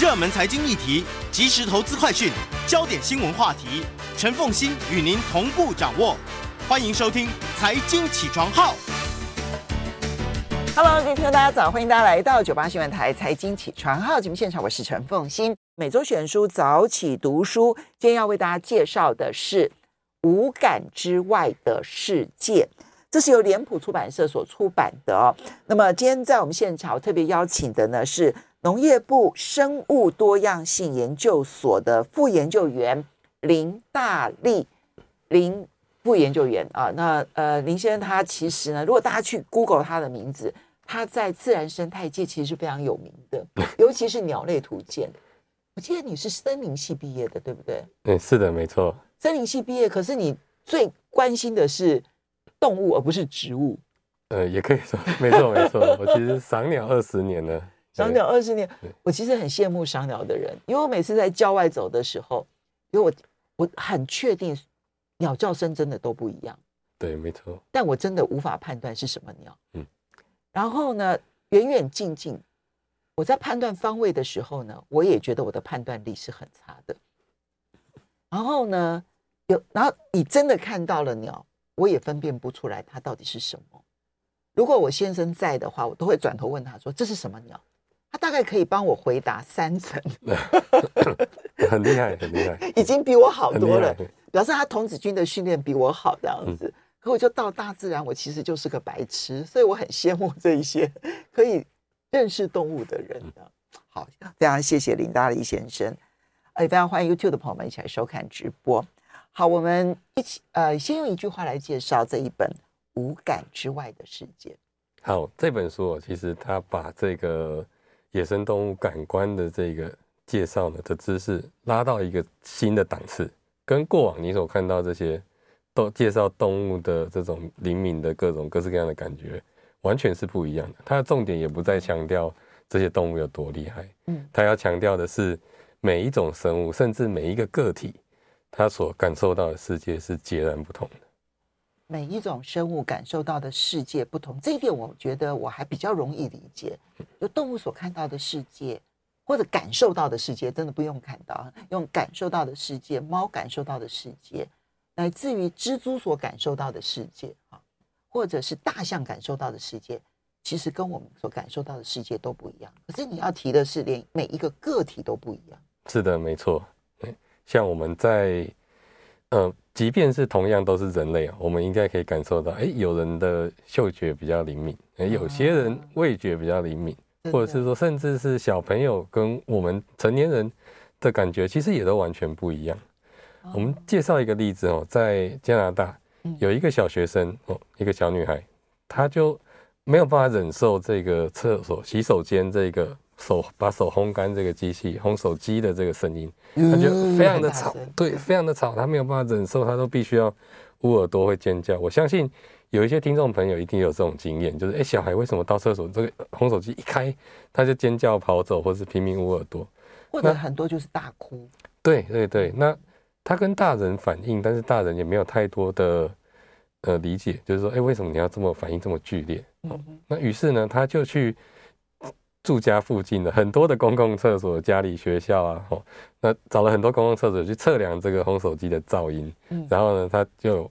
热门财经议题、即时投资快讯、焦点新闻话题，陈凤欣与您同步掌握。欢迎收听《财经起床号》。Hello，各位听众，大家早！欢迎大家来到九八新闻台《财经起床号》节目现场，我是陈凤欣。每周选书早起读书，今天要为大家介绍的是《五感之外的世界》，这是由脸谱出版社所出版的哦。那么今天在我们现场特别邀请的呢是。农业部生物多样性研究所的副研究员林大立，林副研究员啊，那呃林先生他其实呢，如果大家去 Google 他的名字，他在自然生态界其实是非常有名的，尤其是鸟类图鉴。我记得你是森林系毕业的，对不对？嗯，是的，没错。森林系毕业，可是你最关心的是动物，而不是植物。呃，也可以说，没错，没错。我其实赏鸟二十年了。赏鸟二十年，我其实很羡慕赏鸟的人，因为我每次在郊外走的时候，因为我我很确定鸟叫声真的都不一样。对，没错。但我真的无法判断是什么鸟。嗯。然后呢，远远近近，我在判断方位的时候呢，我也觉得我的判断力是很差的。然后呢，有，然后你真的看到了鸟，我也分辨不出来它到底是什么。如果我先生在的话，我都会转头问他说：“这是什么鸟？”他大概可以帮我回答三层，很厉害，很厉害，已经比我好多了，表示他童子军的训练比我好这样子。可我就到大自然，我其实就是个白痴，所以我很羡慕这一些可以认识动物的人的。好，非常谢谢林大立先生，也非常欢迎 YouTube 的朋友们一起来收看直播。好，我们一起呃，先用一句话来介绍这一本《无感之外的世界》。好，这本书其实他把这个。野生动物感官的这个介绍呢的知识拉到一个新的档次，跟过往你所看到这些都介绍动物的这种灵敏的各种各式各样的感觉，完全是不一样的。它的重点也不再强调这些动物有多厉害，嗯，它要强调的是每一种生物，甚至每一个个体，它所感受到的世界是截然不同的。每一种生物感受到的世界不同，这一点我觉得我还比较容易理解。就动物所看到的世界，或者感受到的世界，真的不用看到，用感受到的世界，猫感受到的世界，乃至于蜘蛛所感受到的世界，啊，或者是大象感受到的世界，其实跟我们所感受到的世界都不一样。可是你要提的是，连每一个个体都不一样。是的，没错。像我们在，呃。即便是同样都是人类啊，我们应该可以感受到，哎，有人的嗅觉比较灵敏，哎，有些人味觉比较灵敏，或者是说，甚至是小朋友跟我们成年人的感觉，其实也都完全不一样。我们介绍一个例子哦，在加拿大有一个小学生哦，一个小女孩，她就没有办法忍受这个厕所洗手间这个。手把手烘干这个机器烘手机的这个声音，他就非常的吵，对，非常的吵，他没有办法忍受，他都必须要捂耳朵会尖叫。我相信有一些听众朋友一定有这种经验，就是哎，小孩为什么到厕所这个烘手机一开，他就尖叫跑走，或是拼命捂耳朵，或者很多就是大哭。对对对，那他跟大人反应，但是大人也没有太多的呃理解，就是说，哎，为什么你要这么反应这么剧烈？哦，那于是呢，他就去。住家附近的很多的公共厕所、家里、学校啊，哦，那找了很多公共厕所去测量这个烘手机的噪音，嗯，然后呢，他就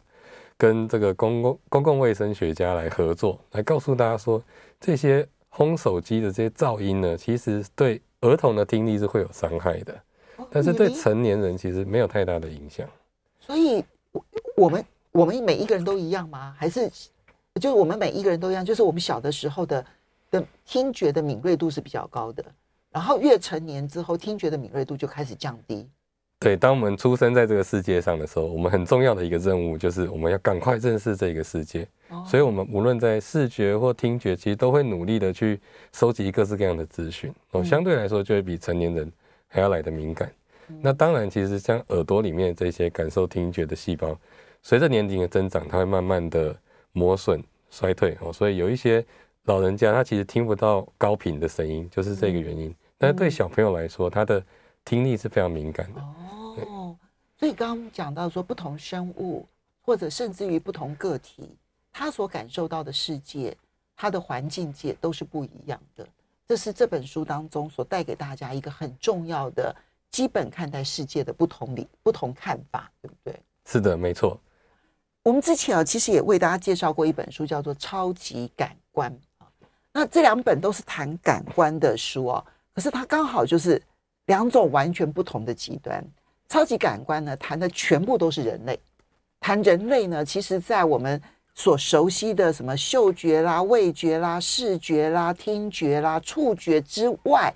跟这个公共公共卫生学家来合作，来告诉大家说，这些烘手机的这些噪音呢，其实对儿童的听力是会有伤害的，但是对成年人其实没有太大的影响。所以，我我们我们每一个人都一样吗？还是就是我们每一个人都一样，就是我们小的时候的的听觉的敏锐度是比较高的，然后越成年之后，听觉的敏锐度就开始降低。对，当我们出生在这个世界上的时候，我们很重要的一个任务就是我们要赶快认识这个世界。哦、所以，我们无论在视觉或听觉，其实都会努力的去收集各式各样的资讯。哦，相对来说，就会比成年人还要来的敏感。嗯、那当然，其实像耳朵里面这些感受听觉的细胞，随着年龄的增长，它会慢慢的磨损、衰退。哦，所以有一些老人家他其实听不到高频的声音，就是这个原因。嗯、但是对小朋友来说，他的听力是非常敏感的。哦所以刚刚讲到说，不同生物或者甚至于不同个体，他所感受到的世界，他的环境界都是不一样的。这是这本书当中所带给大家一个很重要的基本看待世界的不同理、不同看法，对不对？是的，没错。我们之前啊，其实也为大家介绍过一本书，叫做《超级感官》啊。那这两本都是谈感官的书啊，可是它刚好就是两种完全不同的极端。超级感官呢，谈的全部都是人类。谈人类呢，其实，在我们所熟悉的什么嗅觉啦、味觉啦、视觉啦、听觉啦、触觉之外，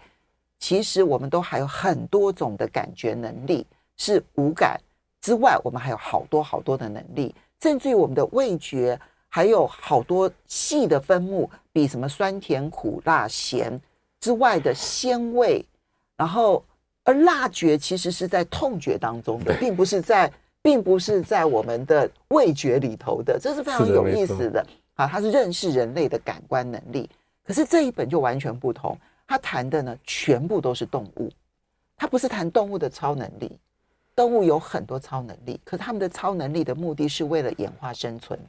其实我们都还有很多种的感觉能力。是五感之外，我们还有好多好多的能力，甚至于我们的味觉还有好多细的分目，比什么酸甜苦辣咸之外的鲜味，然后。而辣觉其实是在痛觉当中的，并不是在，并不是在我们的味觉里头的，这是非常有意思的。啊！它是认识人类的感官能力，可是这一本就完全不同，它谈的呢全部都是动物，它不是谈动物的超能力，动物有很多超能力，可他们的超能力的目的是为了演化生存，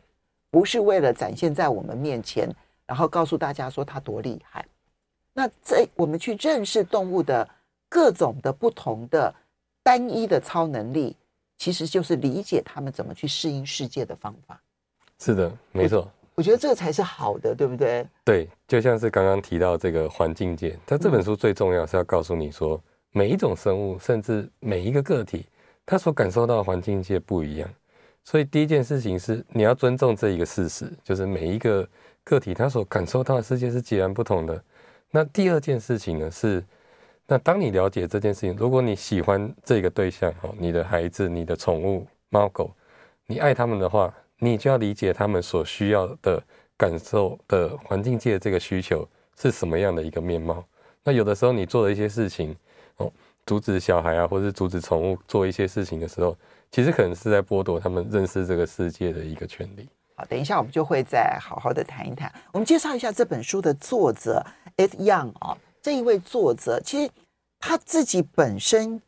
不是为了展现在我们面前，然后告诉大家说它多厉害。那这我们去认识动物的。各种的不同的单一的超能力，其实就是理解他们怎么去适应世界的方法。是的，没错。我觉得这个才是好的，对不对？对，就像是刚刚提到这个环境界，它这本书最重要是要告诉你说，每一种生物，甚至每一个个体，它所感受到的环境界不一样。所以第一件事情是你要尊重这一个事实，就是每一个个体他所感受到的世界是截然不同的。那第二件事情呢是。那当你了解这件事情，如果你喜欢这个对象，哦，你的孩子、你的宠物猫狗，你爱他们的话，你就要理解他们所需要的感受的环境界的这个需求是什么样的一个面貌。那有的时候你做的一些事情，哦，阻止小孩啊，或者是阻止宠物做一些事情的时候，其实可能是在剥夺他们认识这个世界的一个权利。好，等一下我们就会再好好的谈一谈。我们介绍一下这本书的作者 Ed Young 啊。这一位作者，其实他自己本身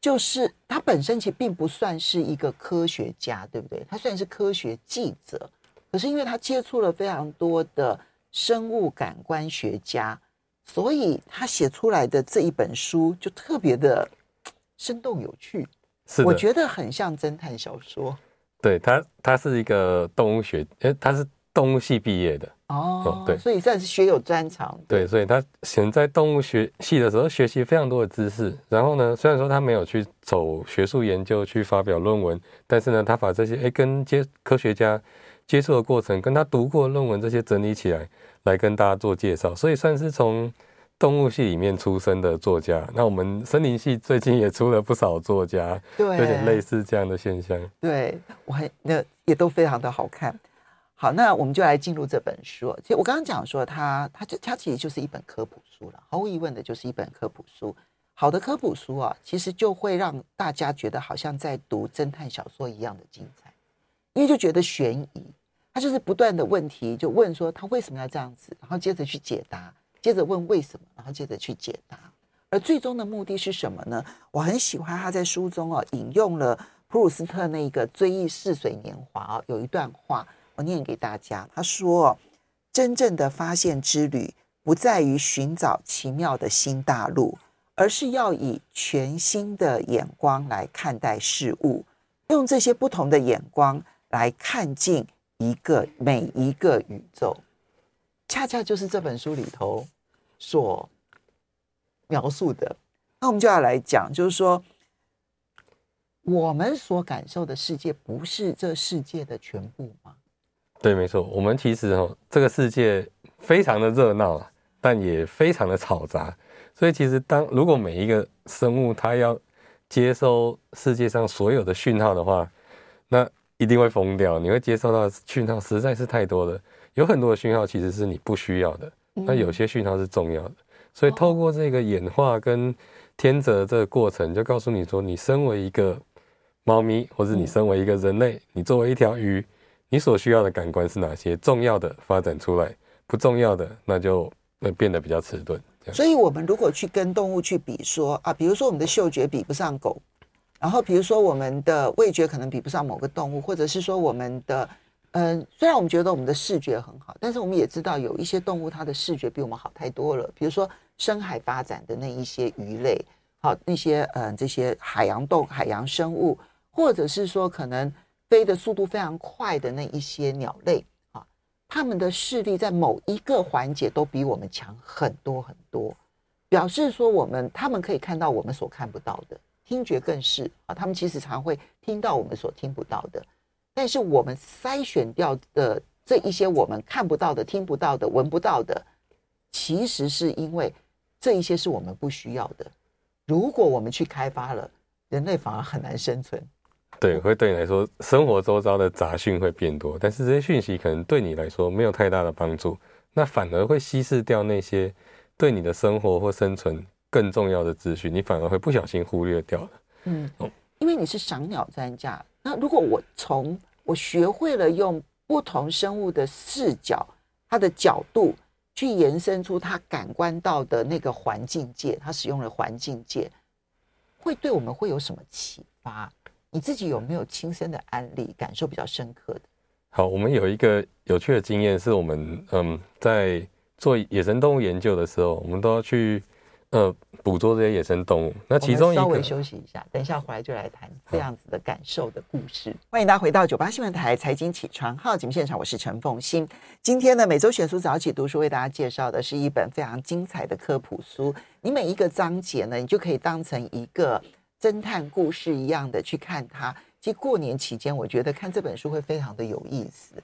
就是他本身其实并不算是一个科学家，对不对？他算是科学记者，可是因为他接触了非常多的生物感官学家，所以他写出来的这一本书就特别的生动有趣。是，我觉得很像侦探小说。对他，他是一个动物学，诶，他是动物系毕业的。哦，对，所以算是学有专长。对，所以他选在动物学系的时候学习非常多的知识。然后呢，虽然说他没有去走学术研究去发表论文，但是呢，他把这些哎跟接科学家接触的过程，跟他读过论文这些整理起来，来跟大家做介绍。所以算是从动物系里面出生的作家。那我们森林系最近也出了不少作家，对，有点类似这样的现象。对，我很那也都非常的好看。好，那我们就来进入这本书。其实我刚刚讲说它，它它就它其实就是一本科普书了，毫无疑问的就是一本科普书。好的科普书啊，其实就会让大家觉得好像在读侦探小说一样的精彩，因为就觉得悬疑。它就是不断的问题，就问说他为什么要这样子，然后接着去解答，接着问为什么，然后接着去解答。而最终的目的是什么呢？我很喜欢他在书中哦引用了普鲁斯特那个《追忆似水年华》啊，有一段话。我念给大家，他说：“真正的发现之旅不在于寻找奇妙的新大陆，而是要以全新的眼光来看待事物，用这些不同的眼光来看尽一个每一个宇宙。恰恰就是这本书里头所描述的。那我们就要来讲，就是说，我们所感受的世界不是这世界的全部吗？”对，没错。我们其实哦，这个世界非常的热闹，但也非常的嘈杂。所以其实当如果每一个生物它要接收世界上所有的讯号的话，那一定会疯掉。你会接收到讯号实在是太多了，有很多的讯号其实是你不需要的，那有些讯号是重要的。所以透过这个演化跟天择这个过程，就告诉你说，你身为一个猫咪，或者你身为一个人类，你作为一条鱼，你所需要的感官是哪些？重要的发展出来，不重要的那就会变得比较迟钝。所以，我们如果去跟动物去比说啊，比如说我们的嗅觉比不上狗，然后比如说我们的味觉可能比不上某个动物，或者是说我们的。嗯，虽然我们觉得我们的视觉很好，但是我们也知道有一些动物它的视觉比我们好太多了。比如说深海发展的那一些鱼类，好那些嗯这些海洋动海洋生物，或者是说可能飞的速度非常快的那一些鸟类啊，它们的视力在某一个环节都比我们强很多很多，表示说我们他们可以看到我们所看不到的，听觉更是啊，他们其实常会听到我们所听不到的。但是我们筛选掉的这一些我们看不到的、听不到的、闻不到的，其实是因为这一些是我们不需要的。如果我们去开发了，人类反而很难生存。对，会对你来说，生活周遭的杂讯会变多，但是这些讯息可能对你来说没有太大的帮助，那反而会稀释掉那些对你的生活或生存更重要的资讯，你反而会不小心忽略掉了。嗯，因为你是赏鸟专家。那如果我从我学会了用不同生物的视角，它的角度去延伸出它感官到的那个环境界，它使用的环境界，会对我们会有什么启发？你自己有没有亲身的案例感受比较深刻的？好，我们有一个有趣的经验，是我们嗯在做野生动物研究的时候，我们都要去。呃，捕捉这些野生动物。那其中一个，稍微休息一下，等一下回来就来谈这样子的感受的故事。好欢迎大家回到九八新闻台财经起床号节目现场，我是陈凤欣。今天呢，每周选书早起读书为大家介绍的是一本非常精彩的科普书。你每一个章节呢，你就可以当成一个侦探故事一样的去看它。其实过年期间，我觉得看这本书会非常的有意思。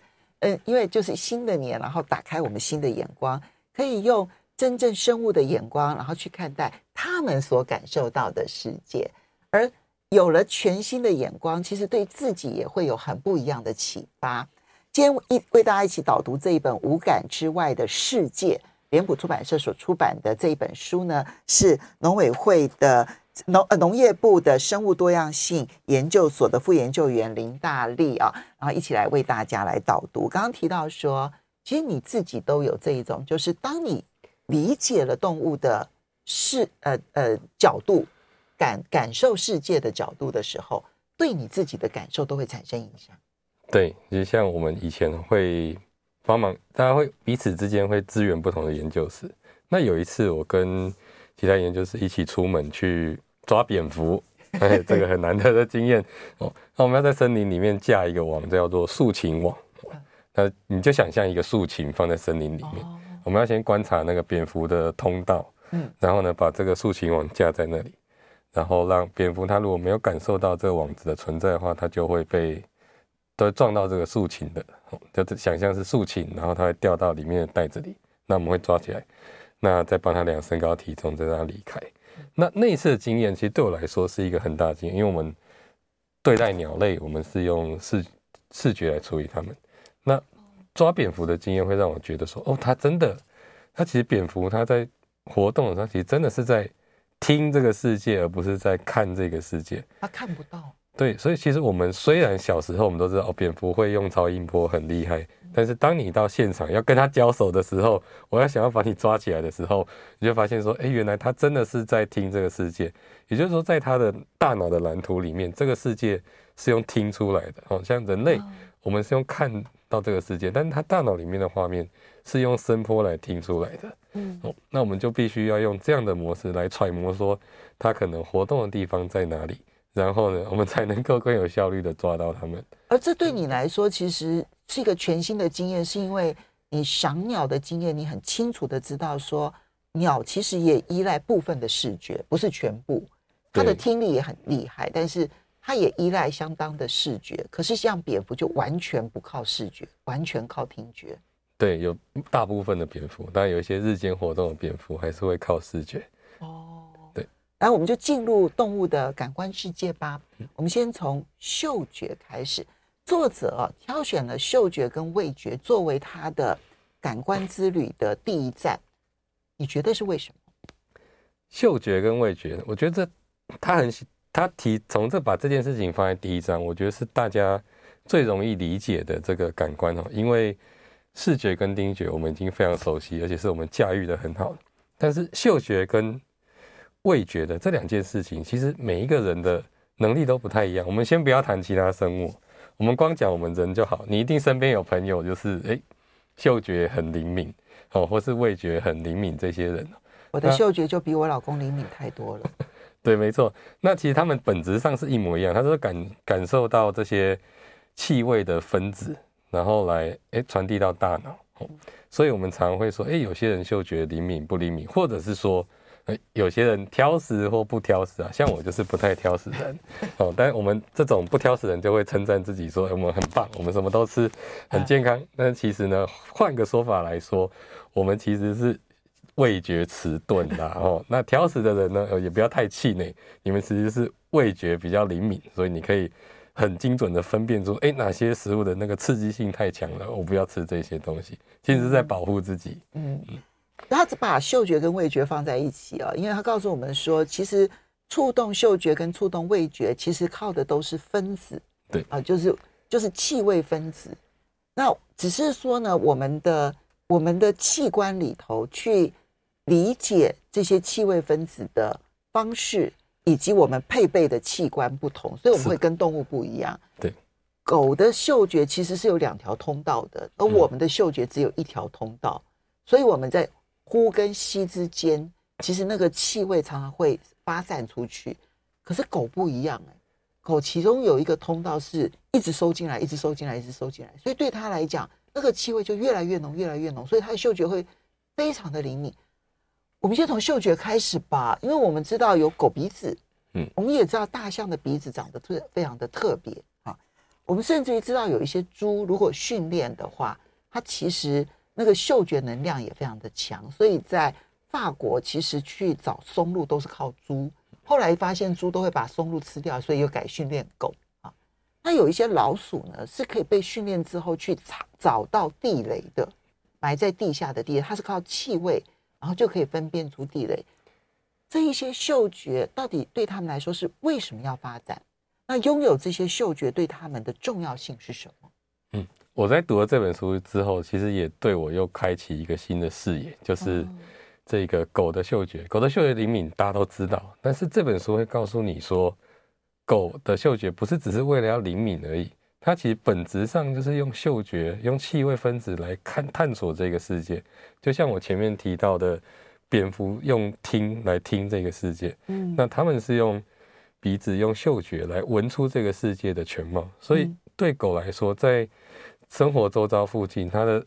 嗯，因为就是新的年，然后打开我们新的眼光，可以用。真正生物的眼光，然后去看待他们所感受到的世界，而有了全新的眼光，其实对自己也会有很不一样的启发。今天一为大家一起导读这一本《五感之外的世界》，脸谱出版社所出版的这一本书呢，是农委会的农呃农业部的生物多样性研究所的副研究员林大力啊，然后一起来为大家来导读。刚刚提到说，其实你自己都有这一种，就是当你理解了动物的视呃呃角度，感感受世界的角度的时候，对你自己的感受都会产生影响。对，就像我们以前会帮忙，大家会彼此之间会支援不同的研究室。那有一次，我跟其他研究室一起出门去抓蝙蝠，哎，这个很难得的经验哦。那我们要在森林里面架一个网，叫做竖琴网。那你就想象一个竖琴放在森林里面。哦我们要先观察那个蝙蝠的通道，嗯，然后呢，把这个竖琴网架在那里，然后让蝙蝠它如果没有感受到这个网子的存在的话，它就会被都会撞到这个竖琴的，就想象是竖琴，然后它会掉到里面的袋子里，那我们会抓起来，那再帮它量身高体重，再让它离开。那那一次的经验其实对我来说是一个很大的经验，因为我们对待鸟类，我们是用视视觉来处理它们，那。抓蝙蝠的经验会让我觉得说，哦，它真的，它其实蝙蝠它在活动的时候，其实真的是在听这个世界，而不是在看这个世界。它看不到。对，所以其实我们虽然小时候我们都知道，哦，蝙蝠会用超音波很厉害，但是当你到现场要跟它交手的时候，我要想要把你抓起来的时候，你就发现说，哎，原来它真的是在听这个世界。也就是说，在它的大脑的蓝图里面，这个世界是用听出来的。哦，像人类，我们是用看。到这个世界，但是他大脑里面的画面是用声波来听出来的。嗯，哦，那我们就必须要用这样的模式来揣摩，说他可能活动的地方在哪里，然后呢，我们才能够更有效率的抓到他们。而这对你来说，其实是一个全新的经验，是因为你赏鸟的经验，你很清楚的知道说，鸟其实也依赖部分的视觉，不是全部。它的听力也很厉害，但是。它也依赖相当的视觉。可是像蝙蝠就完全不靠视觉，完全靠听觉。对，有大部分的蝙蝠，当然有一些日间活动的蝙蝠还是会靠视觉。哦，对。然后我们就进入动物的感官世界吧。嗯、我们先从嗅觉开始。作者、啊、挑选了嗅觉跟味觉作为他的感官之旅的第一站，你觉得是为什么？嗅觉跟味觉，我觉得这他很他提从这把这件事情放在第一章，我觉得是大家最容易理解的这个感官哦，因为。视觉跟听觉我们已经非常熟悉，而且是我们驾驭的很好。但是嗅觉跟味觉的这两件事情，其实每一个人的能力都不太一样。我们先不要谈其他生物，我们光讲我们人就好。你一定身边有朋友，就是诶，嗅觉很灵敏哦，或是味觉很灵敏这些人。我的嗅觉就比我老公灵敏太多了。对，没错。那其实他们本质上是一模一样，他是感感受到这些气味的分子。然后来诶传递到大脑，所以我们常会说，诶有些人嗅觉灵敏不灵敏，或者是说，诶有些人挑食或不挑食啊，像我就是不太挑食人，哦，但我们这种不挑食人就会称赞自己说，我们很棒，我们什么都吃，很健康。但其实呢，换个说法来说，我们其实是味觉迟钝啦 哦。那挑食的人呢，也不要太气馁，你们其实是味觉比较灵敏，所以你可以。很精准的分辨出，哎，哪些食物的那个刺激性太强了，我不要吃这些东西。其实是在保护自己。嗯嗯。他把嗅觉跟味觉放在一起啊，因为他告诉我们说，其实触动嗅觉跟触动味觉，其实靠的都是分子。对啊，就是就是气味分子。那只是说呢，我们的我们的器官里头去理解这些气味分子的方式。以及我们配备的器官不同，所以我们会跟动物不一样。对，狗的嗅觉其实是有两条通道的，而我们的嗅觉只有一条通道，嗯、所以我们在呼跟吸之间，其实那个气味常常会发散出去。可是狗不一样哎、欸，狗其中有一个通道是一直收进来，一直收进来，一直收进来，所以对它来讲，那个气味就越来越浓，越来越浓，所以它的嗅觉会非常的灵敏。我们先从嗅觉开始吧，因为我们知道有狗鼻子，嗯，我们也知道大象的鼻子长得特非常的特别啊。我们甚至于知道有一些猪，如果训练的话，它其实那个嗅觉能量也非常的强。所以在法国，其实去找松露都是靠猪。后来发现猪都会把松露吃掉，所以又改训练狗啊。那有一些老鼠呢，是可以被训练之后去找找到地雷的，埋在地下的地雷，它是靠气味。然后就可以分辨出地雷。这一些嗅觉到底对他们来说是为什么要发展？那拥有这些嗅觉对他们的重要性是什么？嗯，我在读了这本书之后，其实也对我又开启一个新的视野，就是这个狗的嗅觉。狗的嗅觉灵敏，大家都知道，但是这本书会告诉你说，狗的嗅觉不是只是为了要灵敏而已。它其实本质上就是用嗅觉、用气味分子来看探索这个世界，就像我前面提到的，蝙蝠用听来听这个世界，嗯，那他们是用鼻子、用嗅觉来闻出这个世界的全貌。所以对狗来说，在生活周遭附近，它的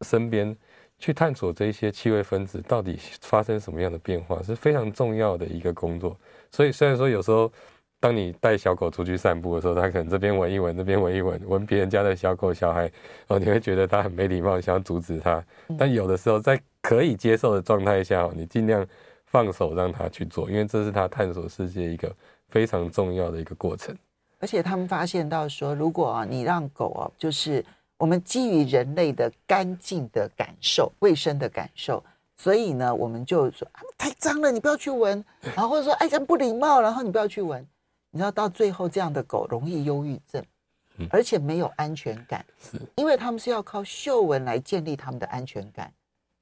身边去探索这些气味分子到底发生什么样的变化，是非常重要的一个工作。所以虽然说有时候。当你带小狗出去散步的时候，它可能这边闻一闻，那边闻一闻，闻别人家的小狗小孩，哦，你会觉得它很没礼貌，想要阻止它。但有的时候，在可以接受的状态下，你尽量放手让它去做，因为这是它探索世界一个非常重要的一个过程。而且他们发现到说，如果啊，你让狗啊，就是我们基于人类的干净的感受、卫生的感受，所以呢，我们就说啊，太脏了，你不要去闻，然后或者说哎，这不礼貌，然后你不要去闻。你知道到最后这样的狗容易忧郁症，而且没有安全感，是因为他们是要靠嗅闻来建立他们的安全感，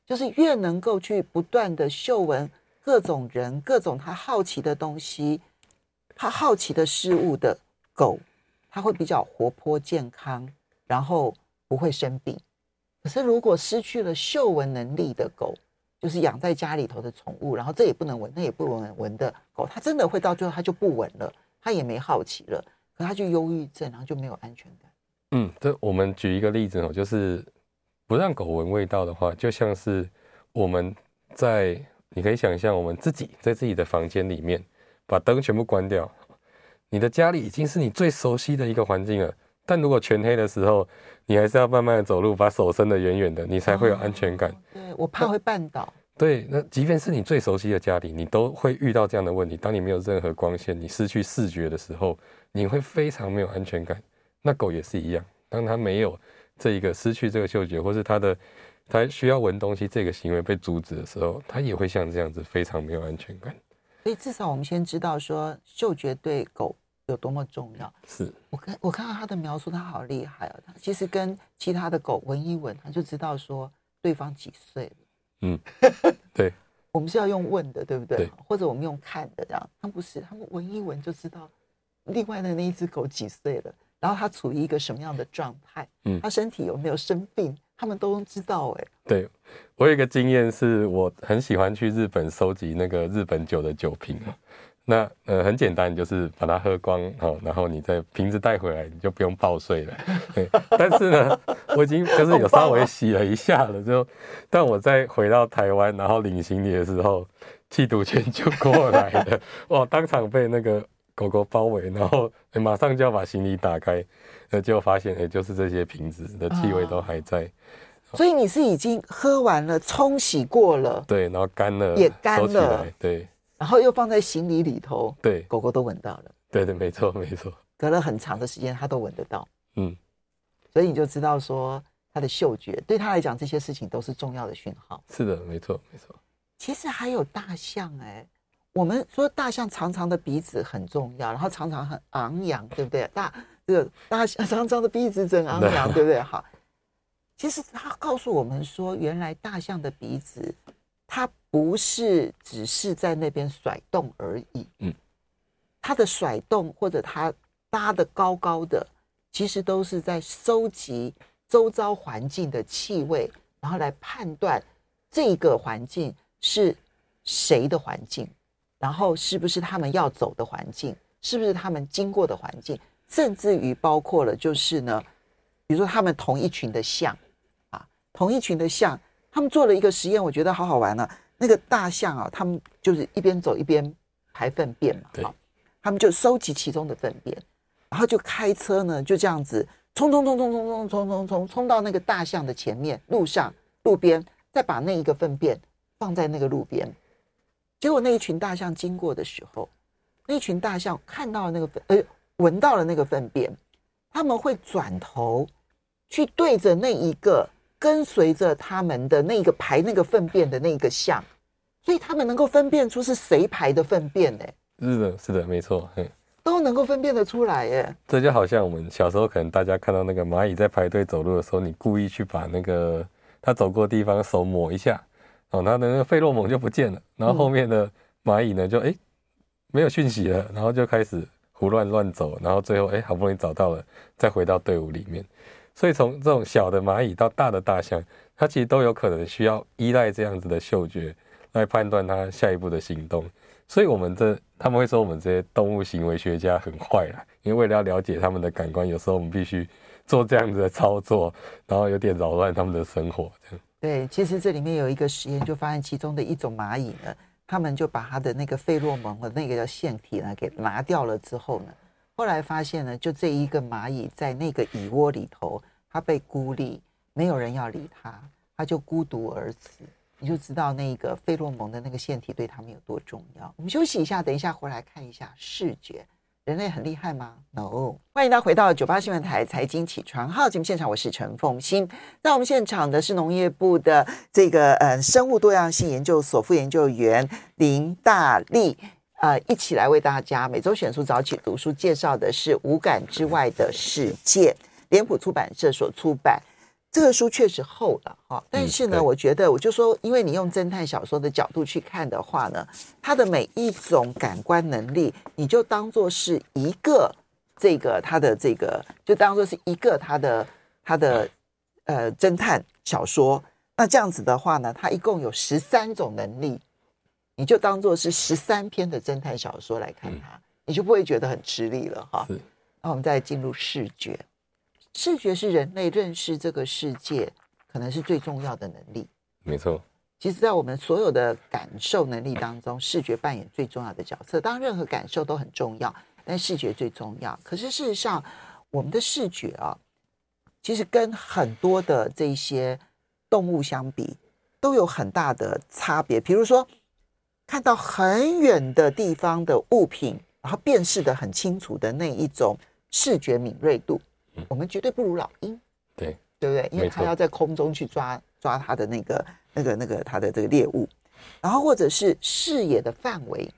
就是越能够去不断的嗅闻各种人、各种他好奇的东西、他好奇的事物的狗，它会比较活泼健康，然后不会生病。可是如果失去了嗅闻能力的狗，就是养在家里头的宠物，然后这也不能闻，那也不能闻的狗，它真的会到最后它就不闻了。他也没好奇了，可他就忧郁症，然后就没有安全感。嗯，这我们举一个例子哦，就是不让狗闻味道的话，就像是我们在，你可以想象我们自己在自己的房间里面把灯全部关掉，你的家里已经是你最熟悉的一个环境了。但如果全黑的时候，你还是要慢慢的走路，把手伸得远远的，你才会有安全感。对，我怕会绊倒。对，那即便是你最熟悉的家里，你都会遇到这样的问题。当你没有任何光线，你失去视觉的时候，你会非常没有安全感。那狗也是一样，当它没有这一个失去这个嗅觉，或是它的它需要闻东西这个行为被阻止的时候，它也会像这样子非常没有安全感。所以至少我们先知道说，嗅觉对狗有多么重要。是我看我看到他的描述，他好厉害啊！他其实跟其他的狗闻一闻，他就知道说对方几岁了。嗯，对，我们是要用问的，对不对？对，或者我们用看的，这样。他们不是，他们闻一闻就知道另外的那一只狗几岁了，然后它处于一个什么样的状态，嗯，它身体有没有生病，他们都知道。哎，对，我有一个经验是，我很喜欢去日本收集那个日本酒的酒瓶。那呃很简单，就是把它喝光，哦，然后你再瓶子带回来，你就不用报税了。对，但是呢，我已经就是有稍微洗了一下了，就，但我再回到台湾，然后领行李的时候，缉毒犬就过来了，哇，当场被那个狗狗包围，然后马上就要把行李打开，呃，结果发现哎，就是这些瓶子的气味都还在。所以你是已经喝完了，冲洗过了，对，然后干了，也干了，对。然后又放在行李里头，对，狗狗都闻到了。对对，没错没错。隔了很长的时间，它都闻得到。嗯，所以你就知道说，它的嗅觉对它来讲，这些事情都是重要的讯号。是的，没错没错。其实还有大象哎，我们说大象长长的鼻子很重要，然后常常很昂扬，对不对？大这个大象长长的鼻子真昂扬，对不对？好，其实它告诉我们说，原来大象的鼻子。它不是只是在那边甩动而已，嗯，它的甩动或者它搭的高高的，其实都是在收集周遭环境的气味，然后来判断这个环境是谁的环境，然后是不是他们要走的环境，是不是他们经过的环境，甚至于包括了就是呢，比如说他们同一群的象啊，同一群的象。他们做了一个实验，我觉得好好玩呢、啊。那个大象啊，他们就是一边走一边排粪便嘛，好，他们就收集其中的粪便，然后就开车呢，就这样子冲冲冲冲冲冲冲冲冲冲到那个大象的前面，路上路边，再把那一个粪便放在那个路边。结果那一群大象经过的时候，那一群大象看到了那个粪，呃，闻到了那个粪便，他们会转头去对着那一个。跟随着他们的那个排那个粪便的那个象，所以他们能够分辨出是谁排的粪便呢？是的，是的，没错，都能够分辨得出来耶。这就好像我们小时候可能大家看到那个蚂蚁在排队走路的时候，你故意去把那个它走过的地方手抹一下，哦，它的那个费洛蒙就不见了，然后后面的蚂蚁呢就哎没有讯息了，然后就开始胡乱乱走，然后最后哎好不容易找到了，再回到队伍里面。所以从这种小的蚂蚁到大的大象，它其实都有可能需要依赖这样子的嗅觉来判断它下一步的行动。所以，我们这他们会说我们这些动物行为学家很坏啦，因为为了要了解他们的感官，有时候我们必须做这样子的操作，然后有点扰乱他们的生活。这样。对，其实这里面有一个实验，就发现其中的一种蚂蚁呢，他们就把它的那个费洛蒙的那个腺体呢给拿掉了之后呢。后来发现呢，就这一个蚂蚁在那个蚁窝里头，它被孤立，没有人要理它，它就孤独而死。你就知道那个费洛蒙的那个腺体对它们有多重要。我们休息一下，等一下回来看一下视觉，人类很厉害吗？No。欢迎大家回到九八新闻台财经起床号节目现场，我是陈凤欣。在我们现场的是农业部的这个呃生物多样性研究所副研究员林大力。呃，一起来为大家每周选书早起读书介绍的是《五感之外的世界》，脸谱出版社所出版。这个书确实厚了哈，但是呢，我觉得我就说，因为你用侦探小说的角度去看的话呢，它的每一种感官能力，你就当做是一个这个它的这个，就当做是一个它的它的呃侦探小说。那这样子的话呢，它一共有十三种能力。你就当做是十三篇的侦探小说来看它，你就不会觉得很吃力了哈。那我们再进入视觉，视觉是人类认识这个世界可能是最重要的能力。没错，其实，在我们所有的感受能力当中，视觉扮演最重要的角色。当，任何感受都很重要，但视觉最重要。可是事实上，我们的视觉啊，其实跟很多的这些动物相比，都有很大的差别。比如说，看到很远的地方的物品，然后辨识的很清楚的那一种视觉敏锐度，我们绝对不如老鹰。对，对不对？因为它要在空中去抓抓它的那个、那个、那个它的这个猎物，然后或者是视野的范围。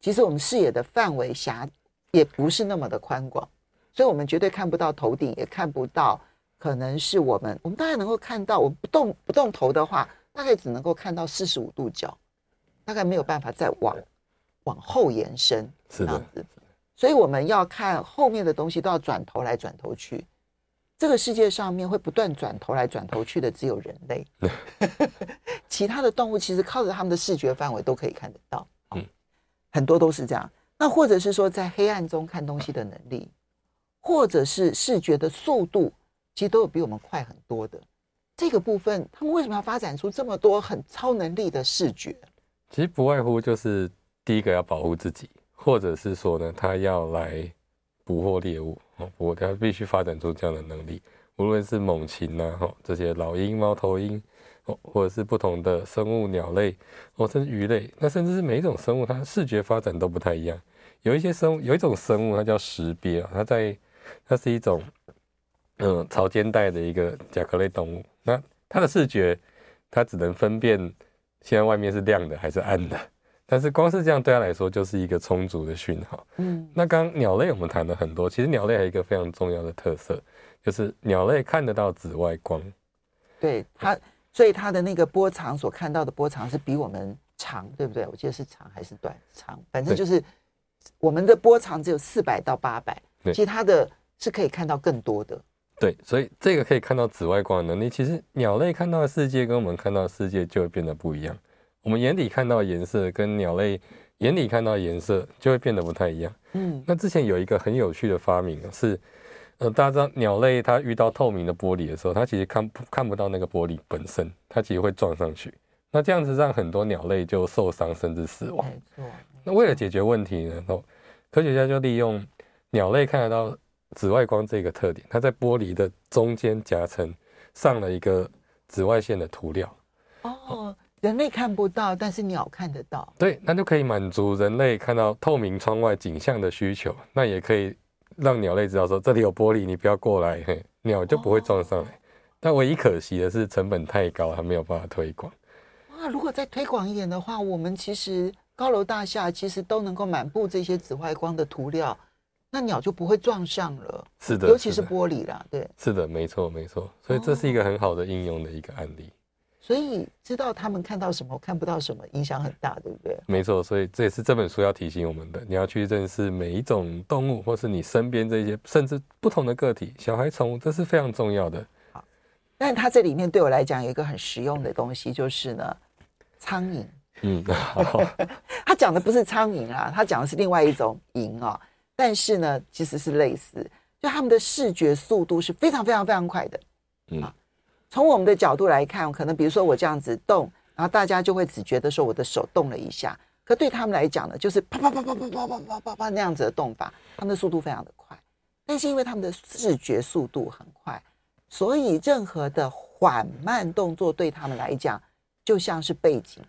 其实我们视野的范围狭，也不是那么的宽广，所以我们绝对看不到头顶，也看不到。可能是我们，我们大概能够看到，我们不动不动头的话，大概只能够看到四十五度角，大概没有办法再往往后延伸，是这样子。所以我们要看后面的东西，都要转头来转头去。这个世界上面会不断转头来转头去的，只有人类。其他的动物其实靠着他们的视觉范围都可以看得到。嗯，很多都是这样。那或者是说，在黑暗中看东西的能力，或者是视觉的速度。其实都有比我们快很多的这个部分，他们为什么要发展出这么多很超能力的视觉？其实不外乎就是第一个要保护自己，或者是说呢，他要来捕获猎物哦，捕获他必须发展出这样的能力。无论是猛禽呐，哈，这些老鹰、猫头鹰哦，或者是不同的生物、鸟类哦，甚至鱼类，那甚至是每一种生物，它视觉发展都不太一样。有一些生物，有一种生物，它叫石鳖啊，它在它是一种。嗯，潮间带的一个甲壳类动物，那它的视觉，它只能分辨现在外面是亮的还是暗的，但是光是这样对他来说就是一个充足的讯号。嗯，那刚刚鸟类我们谈了很多，其实鸟类还有一个非常重要的特色，就是鸟类看得到紫外光。对它，所以它的那个波长所看到的波长是比我们长，对不对？我记得是长还是短？长，反正就是我们的波长只有四百到八百，其实它的是可以看到更多的。对，所以这个可以看到紫外光的能力，其实鸟类看到的世界跟我们看到的世界就会变得不一样。我们眼底看到的颜色跟鸟类眼底看到的颜色就会变得不太一样。嗯，那之前有一个很有趣的发明是，呃，大家知道鸟类它遇到透明的玻璃的时候，它其实看看不到那个玻璃本身，它其实会撞上去。那这样子让很多鸟类就受伤甚至死亡。那为了解决问题呢，科学家就利用鸟类看得到。紫外光这个特点，它在玻璃的中间夹层上了一个紫外线的涂料。哦，人类看不到，但是鸟看得到。对，那就可以满足人类看到透明窗外景象的需求。那也可以让鸟类知道说，这里有玻璃，你不要过来，嘿，鸟就不会撞上来。哦。但唯一可惜的是成本太高，它没有办法推广。哇，如果再推广一点的话，我们其实高楼大厦其实都能够满布这些紫外光的涂料。那鸟就不会撞上了，是的，尤其是玻璃啦，对，是的，没错，没错，所以这是一个很好的应用的一个案例。所以知道他们看到什么，看不到什么，影响很大，对不对？没错，所以这也是这本书要提醒我们的，你要去认识每一种动物，或是你身边这些甚至不同的个体，小孩、宠物，这是非常重要的。好，但它这里面对我来讲有一个很实用的东西，就是呢，苍蝇。嗯，好，他讲的不是苍蝇啊，他讲的是另外一种蝇啊。但是呢，其实是类似，就他们的视觉速度是非常非常非常快的。嗯，从我们的角度来看，可能比如说我这样子动，然后大家就会只觉得说我的手动了一下，可对他们来讲呢，就是啪啪啪啪啪啪啪啪啪啪那样子的动法，他们的速度非常的快。但是因为他们的视觉速度很快，所以任何的缓慢动作对他们来讲就像是背景。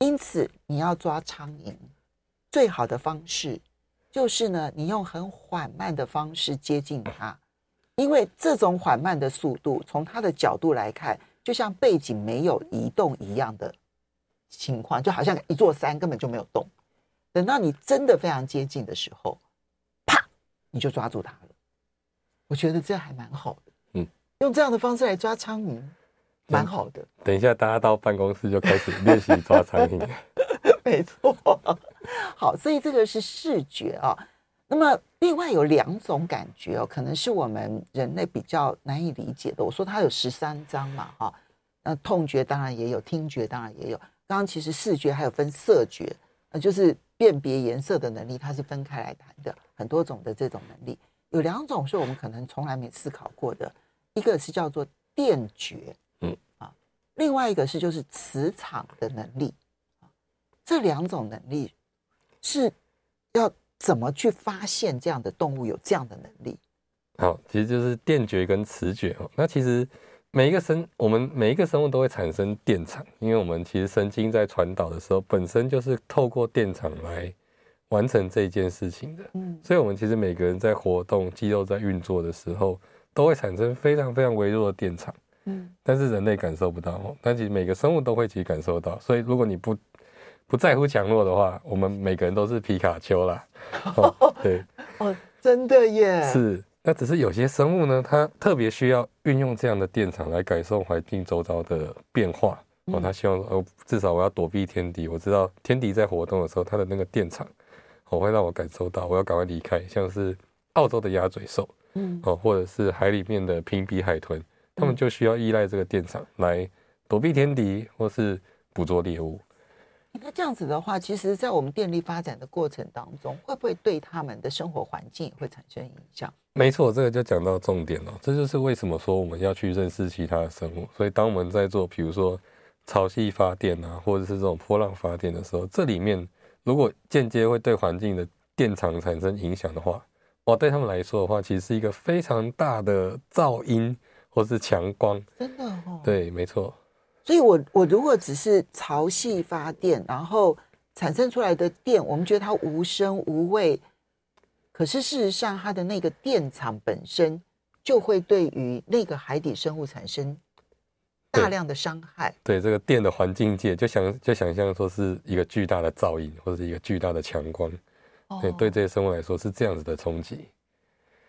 因此，你要抓苍蝇，最好的方式。就是呢，你用很缓慢的方式接近它，因为这种缓慢的速度，从它的角度来看，就像背景没有移动一样的情况，就好像一座山根本就没有动。等到你真的非常接近的时候，啪，你就抓住它了。我觉得这还蛮好的，嗯，用这样的方式来抓苍蝇，蛮好的。等一下，大家到办公室就开始练习抓苍蝇。没错，好，所以这个是视觉啊。那么另外有两种感觉哦，可能是我们人类比较难以理解的。我说它有十三章嘛，哈，那痛觉当然也有，听觉当然也有。刚刚其实视觉还有分色觉，呃，就是辨别颜色的能力，它是分开来谈的。很多种的这种能力，有两种是我们可能从来没思考过的，一个是叫做电觉，嗯啊，另外一个是就是磁场的能力。这两种能力是要怎么去发现这样的动物有这样的能力？好，其实就是电觉跟磁觉哦。那其实每一个生，我们每一个生物都会产生电场，因为我们其实神经在传导的时候，本身就是透过电场来完成这件事情的。嗯，所以我们其实每个人在活动、肌肉在运作的时候，都会产生非常非常微弱的电场。嗯，但是人类感受不到哦。但其实每个生物都会其实感受到。所以如果你不不在乎强弱的话，我们每个人都是皮卡丘啦。哦，对，哦，真的耶。是，那只是有些生物呢，它特别需要运用这样的电场来感受环境周遭的变化。哦，它希望哦，至少我要躲避天敌，我知道天敌在活动的时候，它的那个电场，哦，会让我感受到，我要赶快离开。像是澳洲的鸭嘴兽，嗯，哦，或者是海里面的平鼻海豚，它们就需要依赖这个电场来躲避天敌或是捕捉猎物。那这样子的话，其实，在我们电力发展的过程当中，会不会对他们的生活环境会产生影响？没错，这个就讲到重点了。这就是为什么说我们要去认识其他的生物。所以，当我们在做，比如说潮汐发电啊，或者是这种波浪发电的时候，这里面如果间接会对环境的电场产生影响的话，哇，对他们来说的话，其实是一个非常大的噪音或是强光。真的哦。对，没错。所以我，我我如果只是潮汐发电，然后产生出来的电，我们觉得它无声无味，可是事实上，它的那个电场本身就会对于那个海底生物产生大量的伤害。对，对这个电的环境界，就想就想象说是一个巨大的噪音，或者是一个巨大的强光。哦，对，对这些生物来说是这样子的冲击。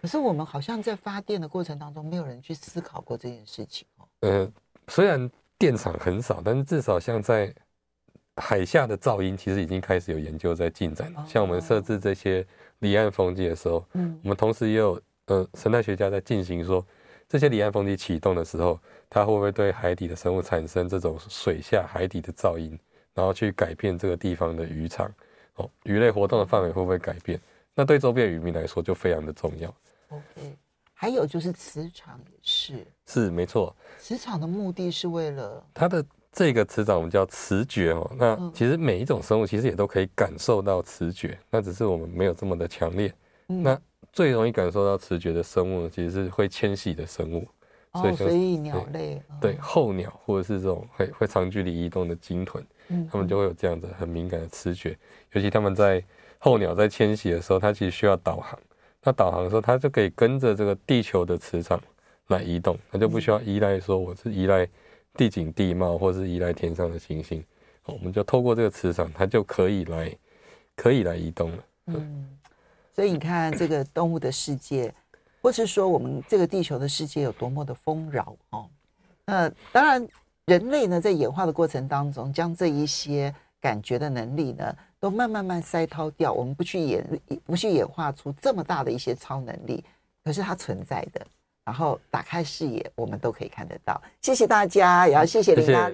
可是我们好像在发电的过程当中，没有人去思考过这件事情哦。呃，虽然。电场很少，但是至少像在海下的噪音，其实已经开始有研究在进展了。像我们设置这些离岸风机的时候，嗯，我们同时也有呃生态学家在进行说，这些离岸风机启动的时候，它会不会对海底的生物产生这种水下海底的噪音，然后去改变这个地方的渔场，哦，鱼类活动的范围会不会改变？那对周边渔民来说就非常的重要。OK。还有就是磁场也是，是没错。磁场的目的是为了它的这个磁场，我们叫磁觉哦。那其实每一种生物其实也都可以感受到磁觉，那只是我们没有这么的强烈。那最容易感受到磁觉的生物呢，其实是会迁徙的生物。所以，所以鸟类对候鸟或者是这种会会长距离移动的鲸豚，它们就会有这样子很敏感的磁觉。尤其他们在候鸟在迁徙的时候，它其实需要导航。那导航的时候，它就可以跟着这个地球的磁场来移动，它就不需要依赖说我是依赖地景地貌，或是依赖天上的星星，我们就透过这个磁场，它就可以来可以来移动了。嗯，所以你看这个动物的世界，或是说我们这个地球的世界有多么的丰饶哦。那当然，人类呢在演化的过程当中，将这一些感觉的能力呢。都慢慢慢筛掏掉，我们不去演，不去演化出这么大的一些超能力，可是它存在的。然后打开视野，我们都可以看得到。谢谢大家，也要谢谢林拉。